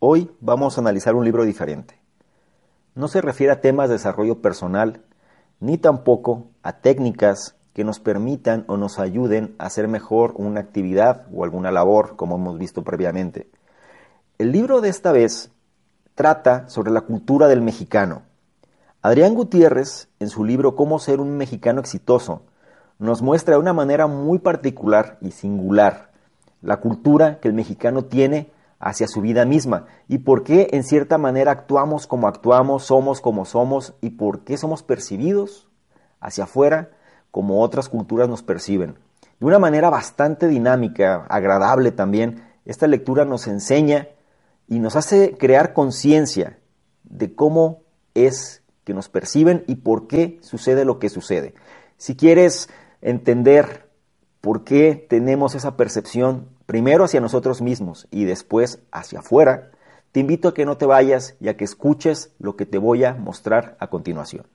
Hoy vamos a analizar un libro diferente. no se refiere a temas de desarrollo personal, ni tampoco a técnicas que nos permitan o nos ayuden a hacer mejor una actividad o alguna labor, como hemos visto previamente. El libro de esta vez trata sobre la cultura del mexicano. Adrián Gutiérrez, en su libro Cómo ser un mexicano exitoso, nos muestra de una manera muy particular y singular la cultura que el mexicano tiene hacia su vida misma y por qué en cierta manera actuamos como actuamos, somos como somos y por qué somos percibidos hacia afuera como otras culturas nos perciben. De una manera bastante dinámica, agradable también, esta lectura nos enseña y nos hace crear conciencia de cómo es que nos perciben y por qué sucede lo que sucede. Si quieres entender por qué tenemos esa percepción primero hacia nosotros mismos y después hacia afuera, te invito a que no te vayas y a que escuches lo que te voy a mostrar a continuación.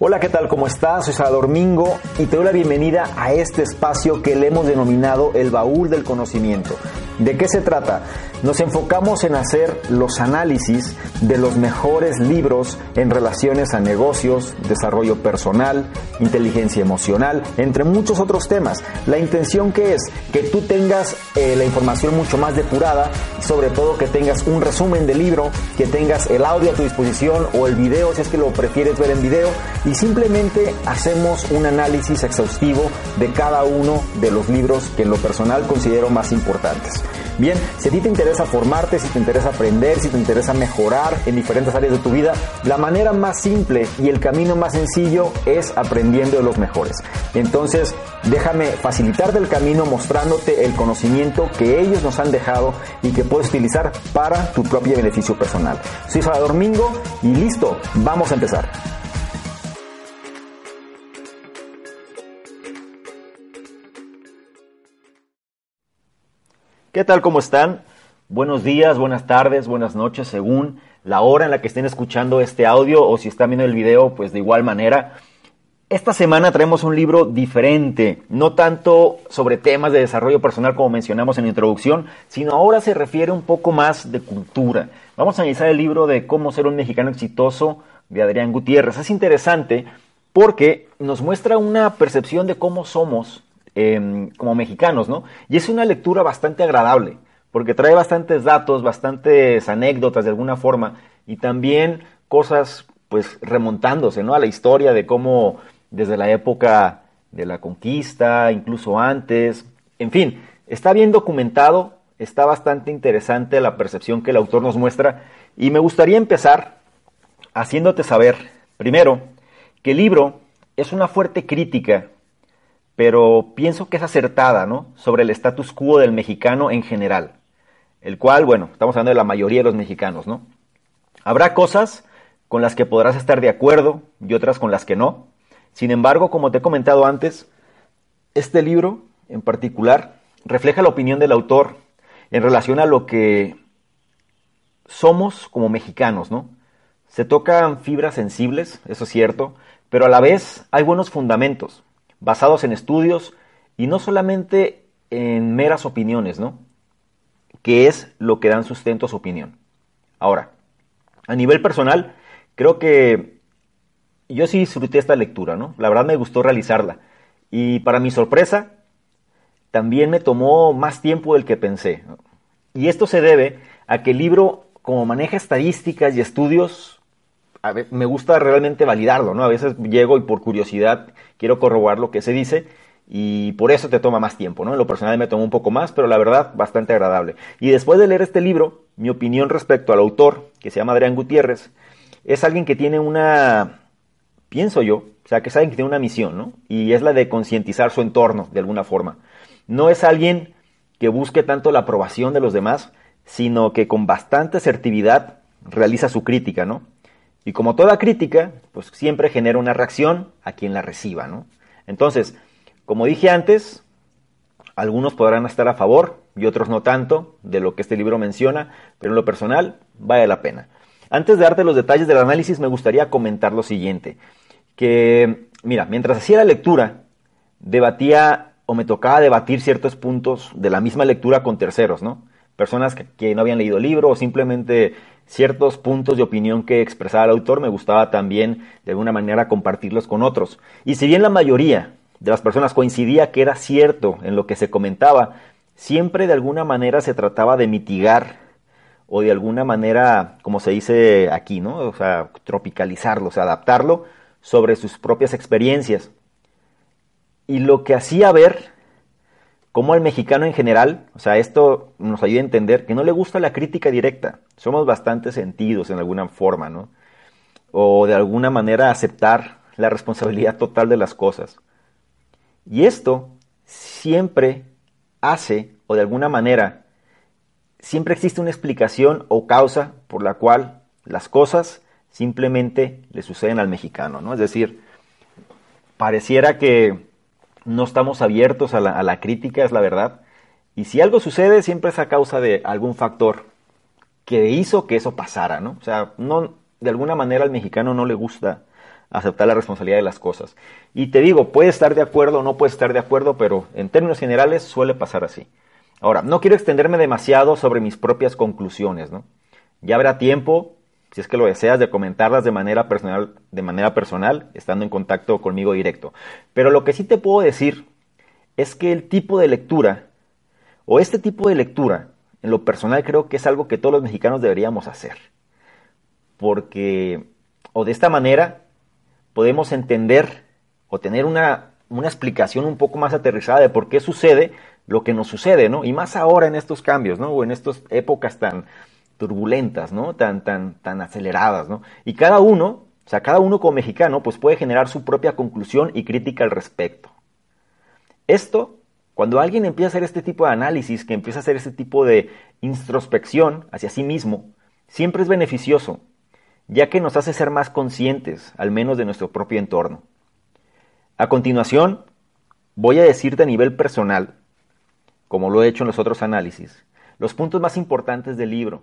Hola, ¿qué tal? ¿Cómo estás? Soy Salvador Mingo y te doy la bienvenida a este espacio que le hemos denominado el baúl del conocimiento. ¿De qué se trata? Nos enfocamos en hacer los análisis de los mejores libros en relaciones a negocios, desarrollo personal, inteligencia emocional, entre muchos otros temas. La intención que es que tú tengas eh, la información mucho más depurada, sobre todo que tengas un resumen del libro, que tengas el audio a tu disposición o el video si es que lo prefieres ver en video y simplemente hacemos un análisis exhaustivo de cada uno de los libros que en lo personal considero más importantes. Bien, si a ti te interesa formarte, si te interesa aprender, si te interesa mejorar en diferentes áreas de tu vida, la manera más simple y el camino más sencillo es aprendiendo de los mejores. Entonces, déjame facilitarte el camino mostrándote el conocimiento que ellos nos han dejado y que puedes utilizar para tu propio beneficio personal. Soy Salvador Mingo y listo, vamos a empezar. ¿Qué tal? ¿Cómo están? Buenos días, buenas tardes, buenas noches, según la hora en la que estén escuchando este audio o si están viendo el video, pues de igual manera. Esta semana traemos un libro diferente, no tanto sobre temas de desarrollo personal como mencionamos en la introducción, sino ahora se refiere un poco más de cultura. Vamos a analizar el libro de Cómo ser un mexicano exitoso de Adrián Gutiérrez. Es interesante porque nos muestra una percepción de cómo somos Em, como mexicanos, ¿no? Y es una lectura bastante agradable, porque trae bastantes datos, bastantes anécdotas de alguna forma, y también cosas, pues, remontándose, ¿no? A la historia de cómo desde la época de la conquista, incluso antes, en fin, está bien documentado, está bastante interesante la percepción que el autor nos muestra, y me gustaría empezar haciéndote saber, primero, que el libro es una fuerte crítica pero pienso que es acertada, ¿no? Sobre el status quo del mexicano en general, el cual, bueno, estamos hablando de la mayoría de los mexicanos, ¿no? Habrá cosas con las que podrás estar de acuerdo y otras con las que no. Sin embargo, como te he comentado antes, este libro en particular refleja la opinión del autor en relación a lo que somos como mexicanos, ¿no? Se tocan fibras sensibles, eso es cierto, pero a la vez hay buenos fundamentos basados en estudios y no solamente en meras opiniones, ¿no? Que es lo que dan sustento a su opinión. Ahora, a nivel personal, creo que yo sí disfruté esta lectura, ¿no? La verdad me gustó realizarla. Y para mi sorpresa, también me tomó más tiempo del que pensé. Y esto se debe a que el libro, como maneja estadísticas y estudios, me gusta realmente validarlo, ¿no? A veces llego y por curiosidad quiero corroborar lo que se dice y por eso te toma más tiempo, ¿no? En lo personal me tomó un poco más, pero la verdad bastante agradable. Y después de leer este libro, mi opinión respecto al autor, que se llama Adrián Gutiérrez, es alguien que tiene una, pienso yo, o sea, que es alguien que tiene una misión, ¿no? Y es la de concientizar su entorno de alguna forma. No es alguien que busque tanto la aprobación de los demás, sino que con bastante asertividad realiza su crítica, ¿no? Y como toda crítica, pues siempre genera una reacción a quien la reciba, ¿no? Entonces, como dije antes, algunos podrán estar a favor y otros no tanto de lo que este libro menciona, pero en lo personal vale la pena. Antes de darte los detalles del análisis, me gustaría comentar lo siguiente, que, mira, mientras hacía la lectura, debatía o me tocaba debatir ciertos puntos de la misma lectura con terceros, ¿no? Personas que, no habían leído el libro o simplemente ciertos puntos de opinión que expresaba el autor, me gustaba también de alguna manera compartirlos con otros. Y si bien la mayoría de las personas coincidía que era cierto en lo que se comentaba, siempre de alguna manera se trataba de mitigar o de alguna manera, como se dice aquí, ¿no? O sea, tropicalizarlo, o adaptarlo sobre sus propias experiencias. Y lo que hacía ver cómo al mexicano en general, o sea, esto nos ayuda a entender que no le gusta la crítica directa. Somos bastante sentidos en alguna forma, ¿no? O de alguna manera aceptar la responsabilidad total de las cosas. Y esto siempre hace, o de alguna manera, siempre existe una explicación o causa por la cual las cosas simplemente le suceden al mexicano, ¿no? Es decir, pareciera que no estamos abiertos a la, crítica, es la verdad. Y si algo sucede, siempre es a causa de algún factor que hizo que eso pasara, ¿no? O sea, no, de alguna manera al mexicano no le gusta aceptar la responsabilidad de las cosas. Y te digo, puede estar de acuerdo o no puede estar de acuerdo, pero en términos generales suele pasar así. Ahora, no quiero extenderme demasiado sobre mis propias conclusiones, ¿no? Ya habrá tiempo, si es que lo deseas, de comentarlas de manera personal, de manera personal, estando en contacto conmigo directo. Pero lo que sí te puedo decir es que el tipo de lectura, o este tipo de lectura, en lo personal creo que es algo que todos los mexicanos deberíamos hacer. Porque, o de esta manera, podemos entender o tener una, explicación un poco más aterrizada de por qué sucede lo que nos sucede, ¿no? Y más ahora en estos cambios, ¿no? O en estas épocas tan turbulentas, ¿no? Tan, tan, tan aceleradas, ¿no? Y cada uno, o sea, cada uno como mexicano, pues puede generar su propia conclusión y crítica al respecto. Esto, cuando alguien empieza a hacer este tipo de análisis, que empieza a hacer este tipo de introspección hacia sí mismo, siempre es beneficioso, ya que nos hace ser más conscientes, al menos de nuestro propio entorno. A continuación, voy a decirte a nivel personal, como lo he hecho en los otros análisis, los puntos más importantes del libro,